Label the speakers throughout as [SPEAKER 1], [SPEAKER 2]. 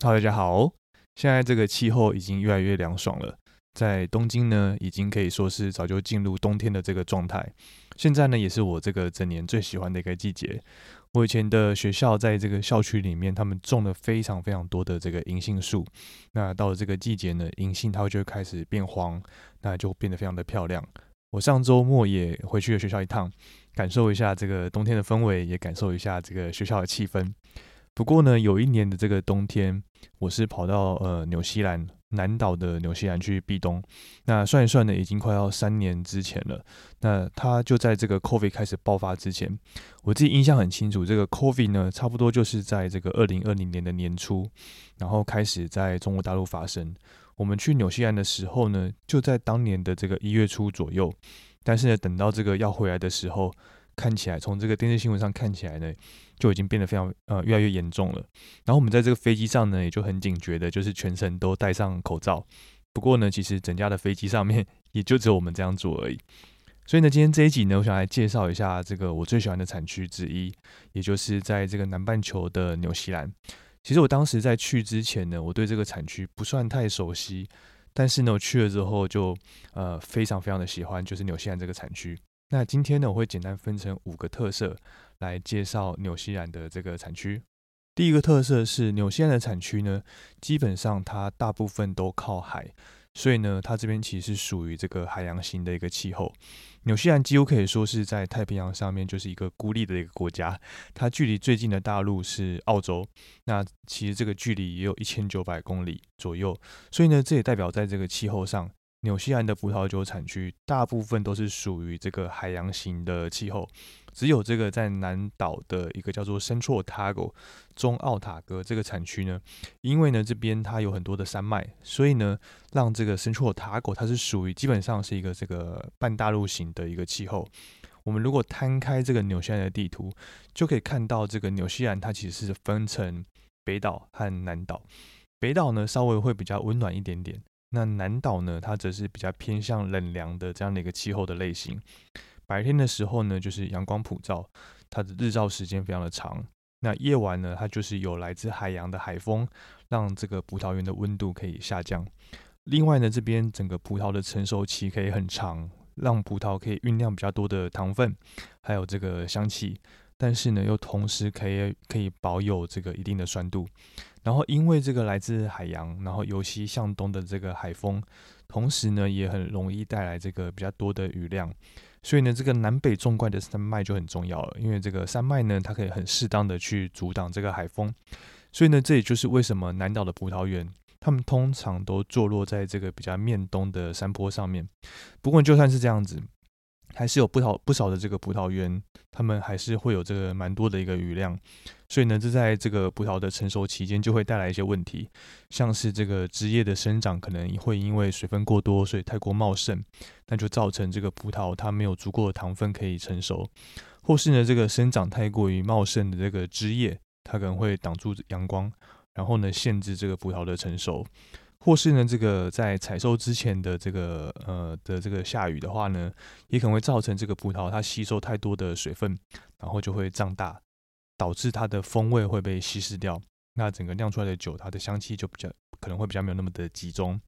[SPEAKER 1] Hello，大家好。现在这个气候已经越来越凉爽了，在东京呢，已经可以说是早就进入冬天的这个状态。现在呢，也是我这个整年最喜欢的一个季节。我以前的学校在这个校区里面，他们种了非常非常多的这个银杏树。那到了这个季节呢，银杏它就会开始变黄，那就变得非常的漂亮。我上周末也回去了学校一趟，感受一下这个冬天的氛围，也感受一下这个学校的气氛。不过呢，有一年的这个冬天，我是跑到呃纽西兰南岛的纽西兰去避冬。那算一算呢，已经快要三年之前了。那它就在这个 COVID 开始爆发之前，我自己印象很清楚。这个 COVID 呢，差不多就是在这个二零二零年的年初，然后开始在中国大陆发生。我们去纽西兰的时候呢，就在当年的这个一月初左右。但是呢，等到这个要回来的时候，看起来从这个电视新闻上看起来呢。就已经变得非常呃越来越严重了。然后我们在这个飞机上呢，也就很警觉的，就是全程都戴上口罩。不过呢，其实整架的飞机上面也就只有我们这样做而已。所以呢，今天这一集呢，我想来介绍一下这个我最喜欢的产区之一，也就是在这个南半球的纽西兰。其实我当时在去之前呢，我对这个产区不算太熟悉，但是呢，我去了之后就呃非常非常的喜欢，就是纽西兰这个产区。那今天呢，我会简单分成五个特色来介绍纽西兰的这个产区。第一个特色是纽西兰的产区呢，基本上它大部分都靠海，所以呢，它这边其实是属于这个海洋型的一个气候。纽西兰几乎可以说是在太平洋上面就是一个孤立的一个国家，它距离最近的大陆是澳洲，那其实这个距离也有一千九百公里左右，所以呢，这也代表在这个气候上。纽西兰的葡萄酒产区大部分都是属于这个海洋型的气候，只有这个在南岛的一个叫做深错塔戈中奥塔哥这个产区呢，因为呢这边它有很多的山脉，所以呢让这个圣绰塔戈它是属于基本上是一个这个半大陆型的一个气候。我们如果摊开这个纽西兰的地图，就可以看到这个纽西兰它其实是分成北岛和南岛，北岛呢稍微会比较温暖一点点。那南岛呢，它则是比较偏向冷凉的这样的一个气候的类型。白天的时候呢，就是阳光普照，它的日照时间非常的长。那夜晚呢，它就是有来自海洋的海风，让这个葡萄园的温度可以下降。另外呢，这边整个葡萄的成熟期可以很长，让葡萄可以酝酿比较多的糖分，还有这个香气。但是呢，又同时可以可以保有这个一定的酸度，然后因为这个来自海洋，然后由西向东的这个海风，同时呢也很容易带来这个比较多的雨量，所以呢这个南北纵贯的山脉就很重要了，因为这个山脉呢它可以很适当的去阻挡这个海风，所以呢这也就是为什么南岛的葡萄园，他们通常都坐落在这个比较面东的山坡上面。不过就算是这样子。还是有不少不少的这个葡萄园，他们还是会有这个蛮多的一个雨量，所以呢，这在这个葡萄的成熟期间就会带来一些问题，像是这个枝叶的生长可能会因为水分过多，所以太过茂盛，那就造成这个葡萄它没有足够的糖分可以成熟，或是呢，这个生长太过于茂盛的这个枝叶，它可能会挡住阳光，然后呢，限制这个葡萄的成熟。或是呢，这个在采收之前的这个呃的这个下雨的话呢，也可能会造成这个葡萄它吸收太多的水分，然后就会胀大，导致它的风味会被稀释掉。那整个酿出来的酒，它的香气就比较可能会比较没有那么的集中。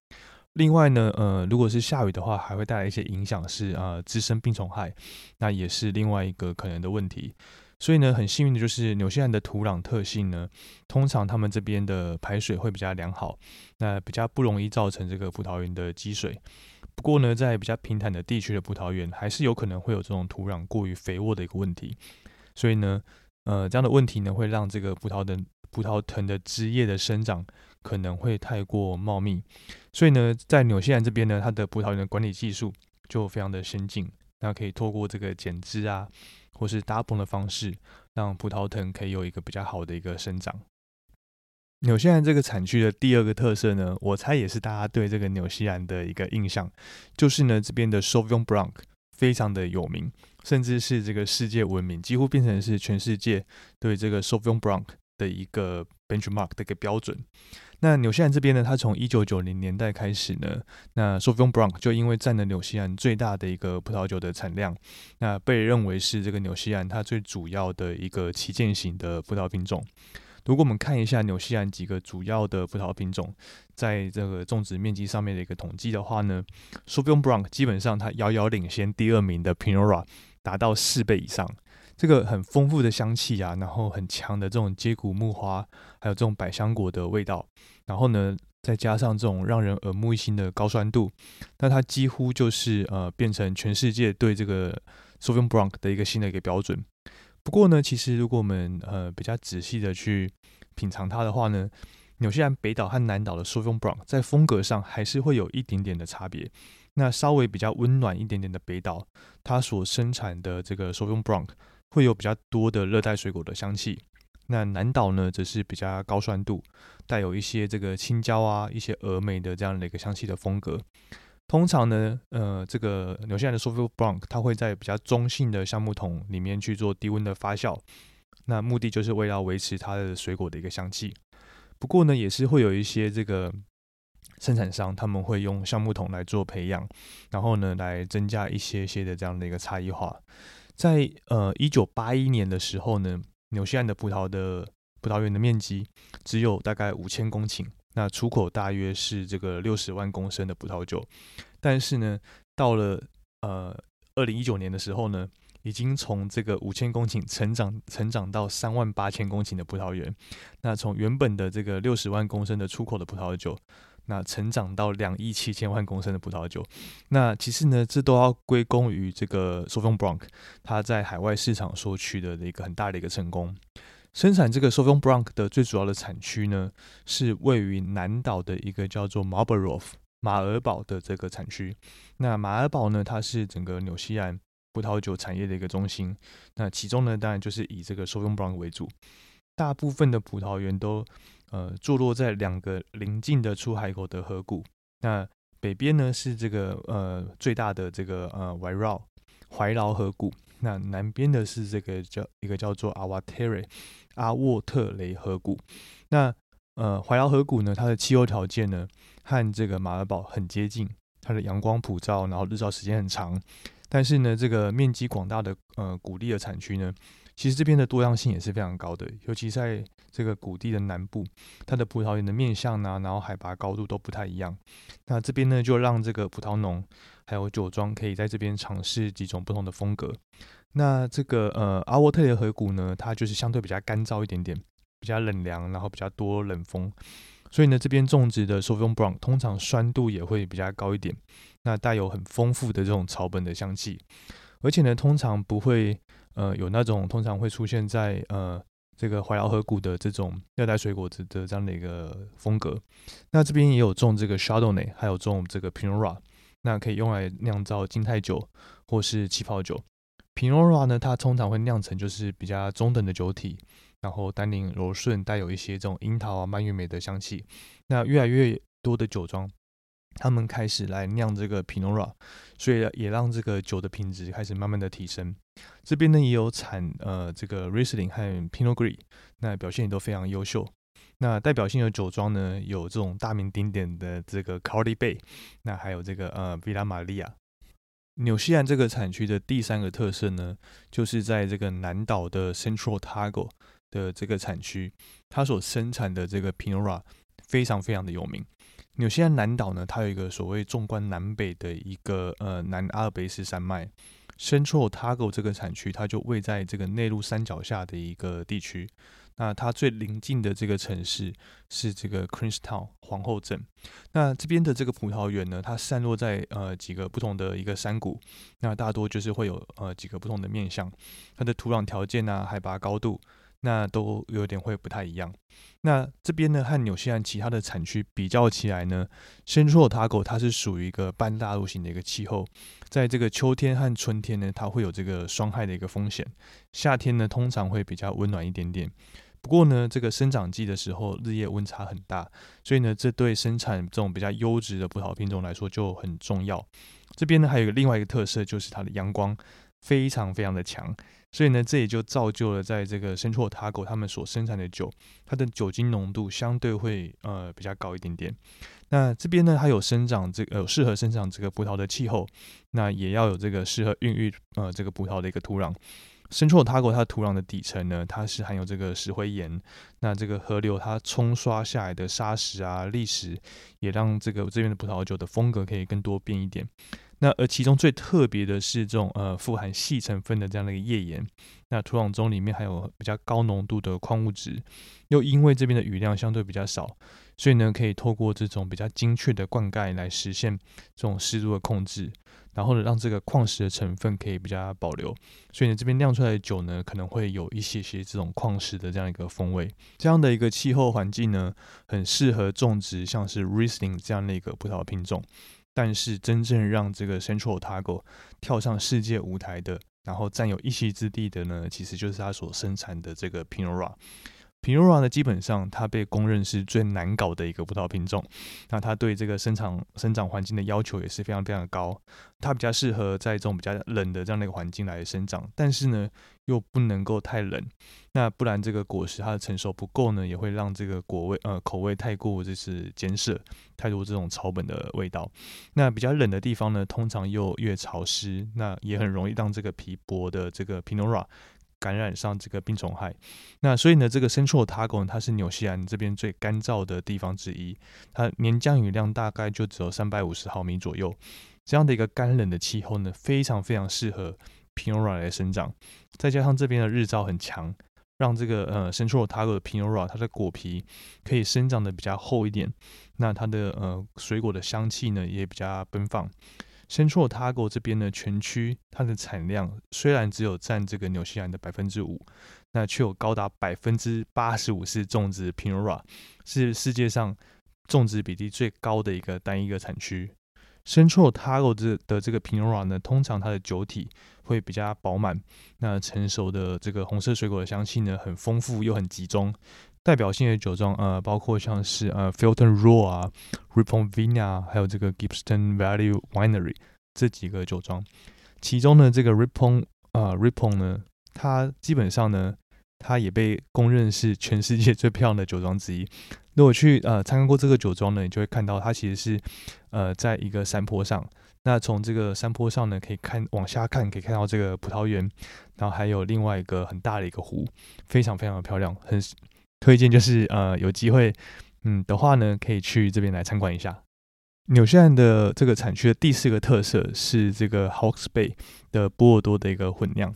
[SPEAKER 1] 另外呢，呃，如果是下雨的话，还会带来一些影响，是啊滋生病虫害，那也是另外一个可能的问题。所以呢，很幸运的就是纽西兰的土壤特性呢，通常他们这边的排水会比较良好，那比较不容易造成这个葡萄园的积水。不过呢，在比较平坦的地区的葡萄园，还是有可能会有这种土壤过于肥沃的一个问题。所以呢，呃，这样的问题呢，会让这个葡萄的葡萄藤的枝叶的生长可能会太过茂密。所以呢，在纽西兰这边呢，它的葡萄园的管理技术就非常的先进，那可以透过这个剪枝啊。或是搭棚的方式，让葡萄藤可以有一个比较好的一个生长。纽西兰这个产区的第二个特色呢，我猜也是大家对这个纽西兰的一个印象，就是呢这边的 Sauvignon Blanc 非常的有名，甚至是这个世界闻名，几乎变成是全世界对这个 Sauvignon Blanc 的一个 benchmark 的一个标准。那纽西兰这边呢，它从一九九零年代开始呢，那 s o u v i g n Blanc 就因为占了纽西兰最大的一个葡萄酒的产量，那被认为是这个纽西兰它最主要的一个旗舰型的葡萄品种。如果我们看一下纽西兰几个主要的葡萄品种，在这个种植面积上面的一个统计的话呢 s o u v i g n Blanc 基本上它遥遥领先第二名的 Pinot Noir，达到四倍以上。这个很丰富的香气啊，然后很强的这种接骨木花，还有这种百香果的味道，然后呢，再加上这种让人耳目一新的高酸度，那它几乎就是呃变成全世界对这个 Sauvignon Blanc 的一个新的一个标准。不过呢，其实如果我们呃比较仔细的去品尝它的话呢，纽西兰北岛和南岛的 Sauvignon Blanc 在风格上还是会有一点点的差别。那稍微比较温暖一点点的北岛，它所生产的这个 Sauvignon Blanc 会有比较多的热带水果的香气，那南岛呢，则是比较高酸度，带有一些这个青椒啊、一些峨眉的这样的一个香气的风格。通常呢，呃，这个纽西兰的 Sauvignon Blanc 它会在比较中性的橡木桶里面去做低温的发酵，那目的就是为了维持它的水果的一个香气。不过呢，也是会有一些这个生产商他们会用橡木桶来做培养，然后呢，来增加一些些的这样的一个差异化。在呃一九八一年的时候呢，纽西兰的葡萄的葡萄园的面积只有大概五千公顷，那出口大约是这个六十万公升的葡萄酒。但是呢，到了呃二零一九年的时候呢，已经从这个五千公顷成长成长到三万八千公顷的葡萄园。那从原本的这个六十万公升的出口的葡萄酒。那成长到两亿七千万公升的葡萄酒，那其实呢，这都要归功于这个 Sauvignon Blanc，它在海外市场所取得的一个很大的一个成功。生产这个 Sauvignon Blanc 的最主要的产区呢，是位于南岛的一个叫做 m a r b o r o u g h 马尔堡的这个产区。那马尔堡呢，它是整个纽西兰葡萄酒产业的一个中心。那其中呢，当然就是以这个 Sauvignon Blanc 为主，大部分的葡萄园都。呃，坐落在两个邻近的出海口的河谷。那北边呢是这个呃最大的这个呃怀绕怀劳河谷。那南边的是这个叫一个叫做阿瓦特雷阿沃特雷河谷。那呃怀饶河谷呢，它的气候条件呢和这个马尔堡很接近，它的阳光普照，然后日照时间很长。但是呢，这个面积广大的呃谷地的产区呢。其实这边的多样性也是非常高的，尤其在这个谷地的南部，它的葡萄园的面相呢，然后海拔高度都不太一样。那这边呢，就让这个葡萄农还有酒庄可以在这边尝试几种不同的风格。那这个呃阿沃特雷河谷呢，它就是相对比较干燥一点点，比较冷凉，然后比较多冷风，所以呢，这边种植的 Sauvignon Blanc 通常酸度也会比较高一点，那带有很丰富的这种草本的香气，而且呢，通常不会。呃，有那种通常会出现在呃这个怀饶河谷的这种热带水果子的这样的一个风格。那这边也有种这个 s h a d o w n a y 还有种这个 Pinot Noir，那可以用来酿造金泰酒或是气泡酒。Pinora 呢，它通常会酿成就是比较中等的酒体，然后单宁柔顺，带有一些这种樱桃啊、蔓越莓的香气。那越来越多的酒庄。他们开始来酿这个 Pinot Noir，所以也让这个酒的品质开始慢慢的提升。这边呢也有产呃这个 Riesling 和 Pinot Gris，那表现也都非常优秀。那代表性的酒庄呢有这种大名鼎鼎的这个 Cardi Bay，那还有这个呃 Villa Maria。纽西兰这个产区的第三个特色呢，就是在这个南岛的 Central Tago 的这个产区，它所生产的这个 Pinot Noir 非常非常的有名。纽西兰南岛呢，它有一个所谓纵观南北的一个呃南阿尔卑斯山脉，Central Otago 这个产区，它就位在这个内陆山脚下的一个地区。那它最临近的这个城市是这个 Queenstown 皇后镇。那这边的这个葡萄园呢，它散落在呃几个不同的一个山谷，那大多就是会有呃几个不同的面向，它的土壤条件啊，海拔高度。那都有点会不太一样。那这边呢，和纽西兰其他的产区比较起来呢，Central Otago 它是属于一个半大陆型的一个气候，在这个秋天和春天呢，它会有这个霜害的一个风险。夏天呢，通常会比较温暖一点点。不过呢，这个生长季的时候，日夜温差很大，所以呢，这对生产这种比较优质的葡萄品种来说就很重要。这边呢，还有一个另外一个特色，就是它的阳光非常非常的强。所以呢，这也就造就了在这个深错塔狗他们所生产的酒，它的酒精浓度相对会呃比较高一点点。那这边呢，它有生长这个适合生长这个葡萄的气候，那也要有这个适合孕育呃这个葡萄的一个土壤。Central Otago 它的土壤的底层呢，它是含有这个石灰岩。那这个河流它冲刷下来的沙石啊、砾石，也让这个这边的葡萄酒的风格可以更多变一点。那而其中最特别的是这种呃富含细成分的这样的一个页岩。那土壤中里面还有比较高浓度的矿物质，又因为这边的雨量相对比较少，所以呢可以透过这种比较精确的灌溉来实现这种湿度的控制。然后呢，让这个矿石的成分可以比较保留，所以呢，这边酿出来的酒呢，可能会有一些些这种矿石的这样一个风味。这样的一个气候环境呢，很适合种植像是 Riesling 这样的一个葡萄品种。但是，真正让这个 Central Otago 跳上世界舞台的，然后占有一席之地的呢，其实就是他所生产的这个 Pinora。皮诺拉呢，基本上它被公认是最难搞的一个葡萄品种。那它对这个生长生长环境的要求也是非常非常的高。它比较适合在这种比较冷的这样的一个环境来生长，但是呢，又不能够太冷。那不然这个果实它的成熟不够呢，也会让这个果味呃口味太过就是艰涩，太多这种草本的味道。那比较冷的地方呢，通常又越潮湿，那也很容易让这个皮薄的这个皮诺拉。感染上这个病虫害，那所以呢，这个 Central Otago 它是纽西兰这边最干燥的地方之一，它年降雨量大概就只有三百五十毫米左右，这样的一个干冷的气候呢，非常非常适合 Pinot Noir 来生长，再加上这边的日照很强，让这个呃 Central Otago 的 Pinot Noir 它的果皮可以生长的比较厚一点，那它的呃水果的香气呢也比较奔放。Central Otago 这边呢，全区它的产量虽然只有占这个纽西兰的百分之五，那却有高达百分之八十五是种植 Pinot Noir，是世界上种植比例最高的一个单一个产区。Central Otago 这的这个 Pinot Noir 呢，通常它的酒体会比较饱满，那成熟的这个红色水果的香气呢，很丰富又很集中。代表性的酒庄，呃，包括像是呃 Filton Raw 啊，Rippon Vina，还有这个 Gibson Valley Winery 这几个酒庄。其中呢，这个 Rippon 啊，Rippon 呢，它基本上呢，它也被公认是全世界最漂亮的酒庄之一。如果去呃参观过这个酒庄呢，你就会看到它其实是呃在一个山坡上。那从这个山坡上呢，可以看往下看，可以看到这个葡萄园，然后还有另外一个很大的一个湖，非常非常的漂亮，很。推荐就是呃有机会嗯的话呢，可以去这边来参观一下。纽西兰的这个产区的第四个特色是这个 Hawke's Bay 的波尔多的一个混酿。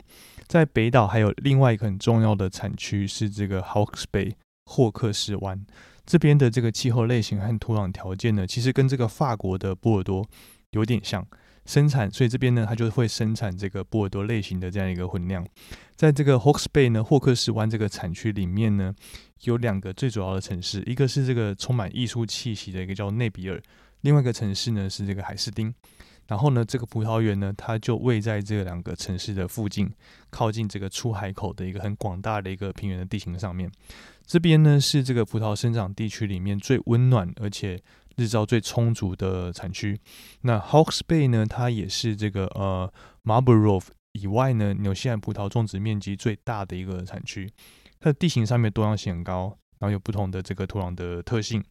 [SPEAKER 1] 在北岛还有另外一个很重要的产区是这个 Hawke's Bay 霍克斯湾。这边的这个气候类型和土壤条件呢，其实跟这个法国的波尔多有点像。生产，所以这边呢，它就会生产这个波尔多类型的这样一个混酿。在这个 Hawks Bay 呢，霍克斯湾这个产区里面呢，有两个最主要的城市，一个是这个充满艺术气息的一个叫内比尔，另外一个城市呢是这个海斯丁。然后呢，这个葡萄园呢，它就位在这两个城市的附近，靠近这个出海口的一个很广大的一个平原的地形上面。这边呢是这个葡萄生长地区里面最温暖而且。日照最充足的产区，那 Hawks Bay 呢？它也是这个呃 Marlborough 以外呢，纽西兰葡萄种植面积最大的一个产区。它的地形上面多样性很高，然后有不同的这个土壤的特性，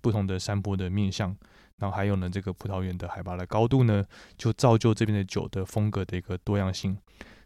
[SPEAKER 1] 不同的山坡的面向，然后还有呢这个葡萄园的海拔的高度呢，就造就这边的酒的风格的一个多样性。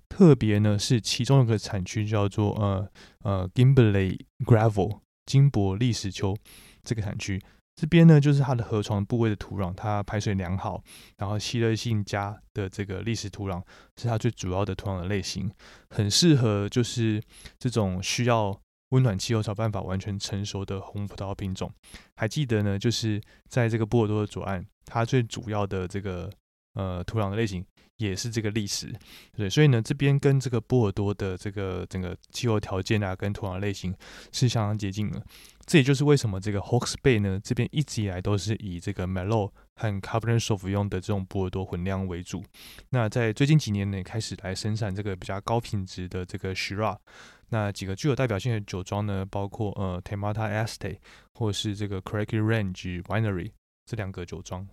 [SPEAKER 1] 特别呢是其中一个产区叫做呃呃 Gimbley Gravel 金箔砾石丘这个产区。这边呢，就是它的河床部位的土壤，它排水良好，然后吸热性佳的这个砾石土壤是它最主要的土壤的类型，很适合就是这种需要温暖气候才办法完全成熟的红葡萄品种。还记得呢，就是在这个波尔多的左岸，它最主要的这个呃土壤的类型也是这个历史，对，所以呢，这边跟这个波尔多的这个整个气候条件啊，跟土壤类型是相当接近的。这也就是为什么这个 Hawks Bay 呢，这边一直以来都是以这个 m e l o 和 Cabernet Sauvignon 用的这种波尔多混酿为主。那在最近几年呢，开始来生产这个比较高品质的这个 Shiraz。那几个具有代表性的酒庄呢，包括呃 Temata Estate 或是这个 Cracky Range Winery 这两个酒庄。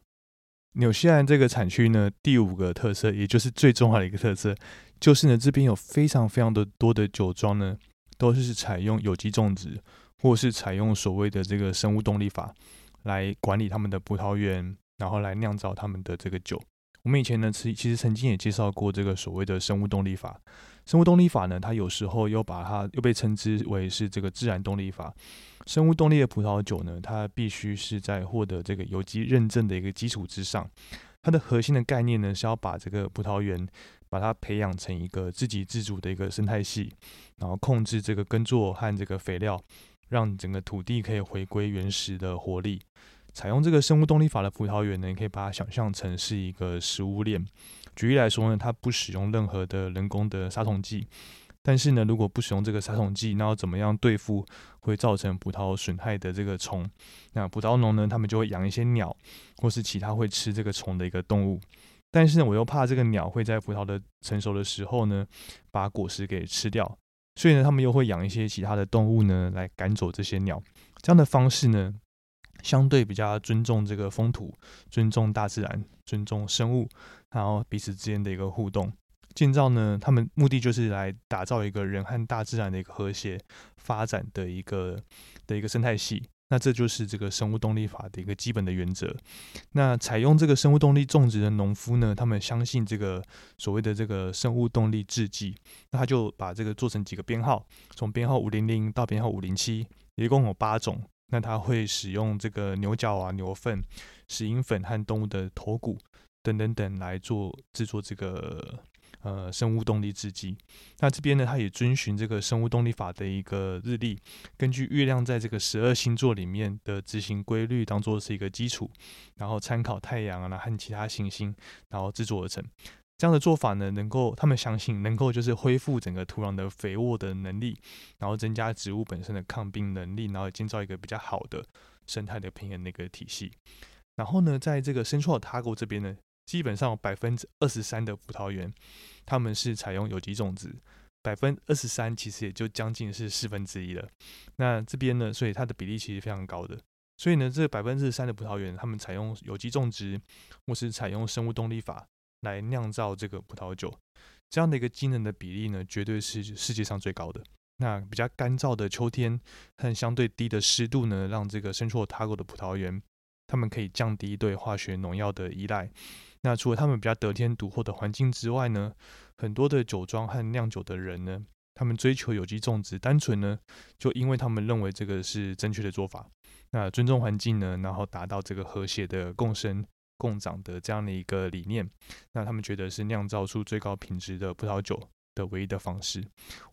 [SPEAKER 1] 纽西兰这个产区呢，第五个特色，也就是最重要的一个特色，就是呢这边有非常非常的多的酒庄呢，都是采用有机种植。或是采用所谓的这个生物动力法来管理他们的葡萄园，然后来酿造他们的这个酒。我们以前呢，其其实曾经也介绍过这个所谓的生物动力法。生物动力法呢，它有时候又把它又被称之为是这个自然动力法。生物动力的葡萄酒呢，它必须是在获得这个有机认证的一个基础之上。它的核心的概念呢，是要把这个葡萄园把它培养成一个自给自足的一个生态系，然后控制这个耕作和这个肥料，让整个土地可以回归原始的活力。采用这个生物动力法的葡萄园呢，你可以把它想象成是一个食物链。举例来说呢，它不使用任何的人工的杀虫剂。但是呢，如果不使用这个杀虫剂，那要怎么样对付会造成葡萄损害的这个虫？那葡萄农呢，他们就会养一些鸟，或是其他会吃这个虫的一个动物。但是呢，我又怕这个鸟会在葡萄的成熟的时候呢，把果实给吃掉，所以呢，他们又会养一些其他的动物呢，来赶走这些鸟。这样的方式呢，相对比较尊重这个风土，尊重大自然，尊重生物，然后彼此之间的一个互动。建造呢，他们目的就是来打造一个人和大自然的一个和谐发展的一个的一个生态系。那这就是这个生物动力法的一个基本的原则。那采用这个生物动力种植的农夫呢，他们相信这个所谓的这个生物动力制剂，那他就把这个做成几个编号，从编号五零零到编号五零七，一共有八种。那他会使用这个牛角啊、牛粪、石英粉和动物的头骨等等等来做制作这个。呃，生物动力制剂，那这边呢，它也遵循这个生物动力法的一个日历，根据月亮在这个十二星座里面的执行规律当做是一个基础，然后参考太阳啊和其他行星，然后制作而成。这样的做法呢，能够他们相信能够就是恢复整个土壤的肥沃的能力，然后增加植物本身的抗病能力，然后建造一个比较好的生态的平衡的一个体系。然后呢，在这个深创塔国这边呢。基本上百分之二十三的葡萄园，他们是采用有机种植，百分二十三其实也就将近是四分之一了。那这边呢，所以它的比例其实非常高的。所以呢，这百分之三的葡萄园，他们采用有机种植或是采用生物动力法来酿造这个葡萄酒，这样的一个机能的比例呢，绝对是世界上最高的。那比较干燥的秋天和相对低的湿度呢，让这个深处塔国的葡萄园，他们可以降低对化学农药的依赖。那除了他们比较得天独厚的环境之外呢，很多的酒庄和酿酒的人呢，他们追求有机种植，单纯呢，就因为他们认为这个是正确的做法。那尊重环境呢，然后达到这个和谐的共生共长的这样的一个理念，那他们觉得是酿造出最高品质的葡萄酒的唯一的方式。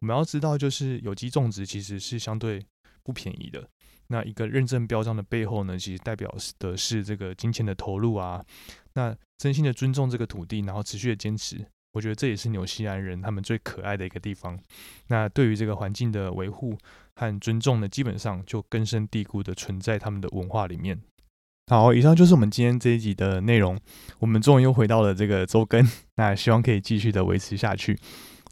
[SPEAKER 1] 我们要知道，就是有机种植其实是相对不便宜的。那一个认证标章的背后呢，其实代表的是这个金钱的投入啊。那真心的尊重这个土地，然后持续的坚持，我觉得这也是纽西兰人他们最可爱的一个地方。那对于这个环境的维护和尊重呢，基本上就根深蒂固的存在他们的文化里面。好，以上就是我们今天这一集的内容。我们终于又回到了这个周更，那希望可以继续的维持下去。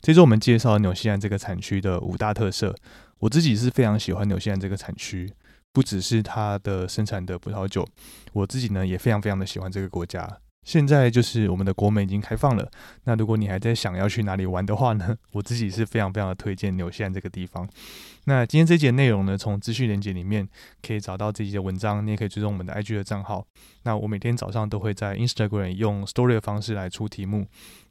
[SPEAKER 1] 这周我们介绍纽西兰这个产区的五大特色，我自己是非常喜欢纽西兰这个产区。不只是它的生产的葡萄酒，我自己呢也非常非常的喜欢这个国家。现在就是我们的国门已经开放了，那如果你还在想要去哪里玩的话呢，我自己是非常非常的推荐纽西兰这个地方。那今天这节内容呢，从资讯连接里面可以找到这节文章，你也可以追踪我们的 IG 的账号。那我每天早上都会在 Instagram 用 Story 的方式来出题目，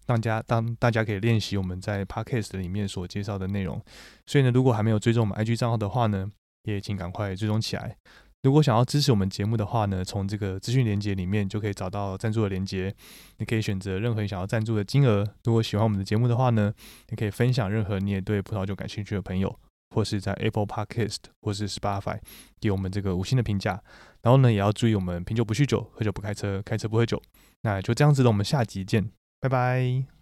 [SPEAKER 1] 大家当大家可以练习我们在 Podcast 里面所介绍的内容。所以呢，如果还没有追踪我们 IG 账号的话呢，也请赶快追踪起来。如果想要支持我们节目的话呢，从这个资讯连接里面就可以找到赞助的连接。你可以选择任何你想要赞助的金额。如果喜欢我们的节目的话呢，你可以分享任何你也对葡萄酒感兴趣的朋友，或是在 Apple Podcast 或是 Spotify 给我们这个五星的评价。然后呢，也要注意我们品酒不酗酒，喝酒不开车，开车不喝酒。那就这样子了，我们下集见，拜拜。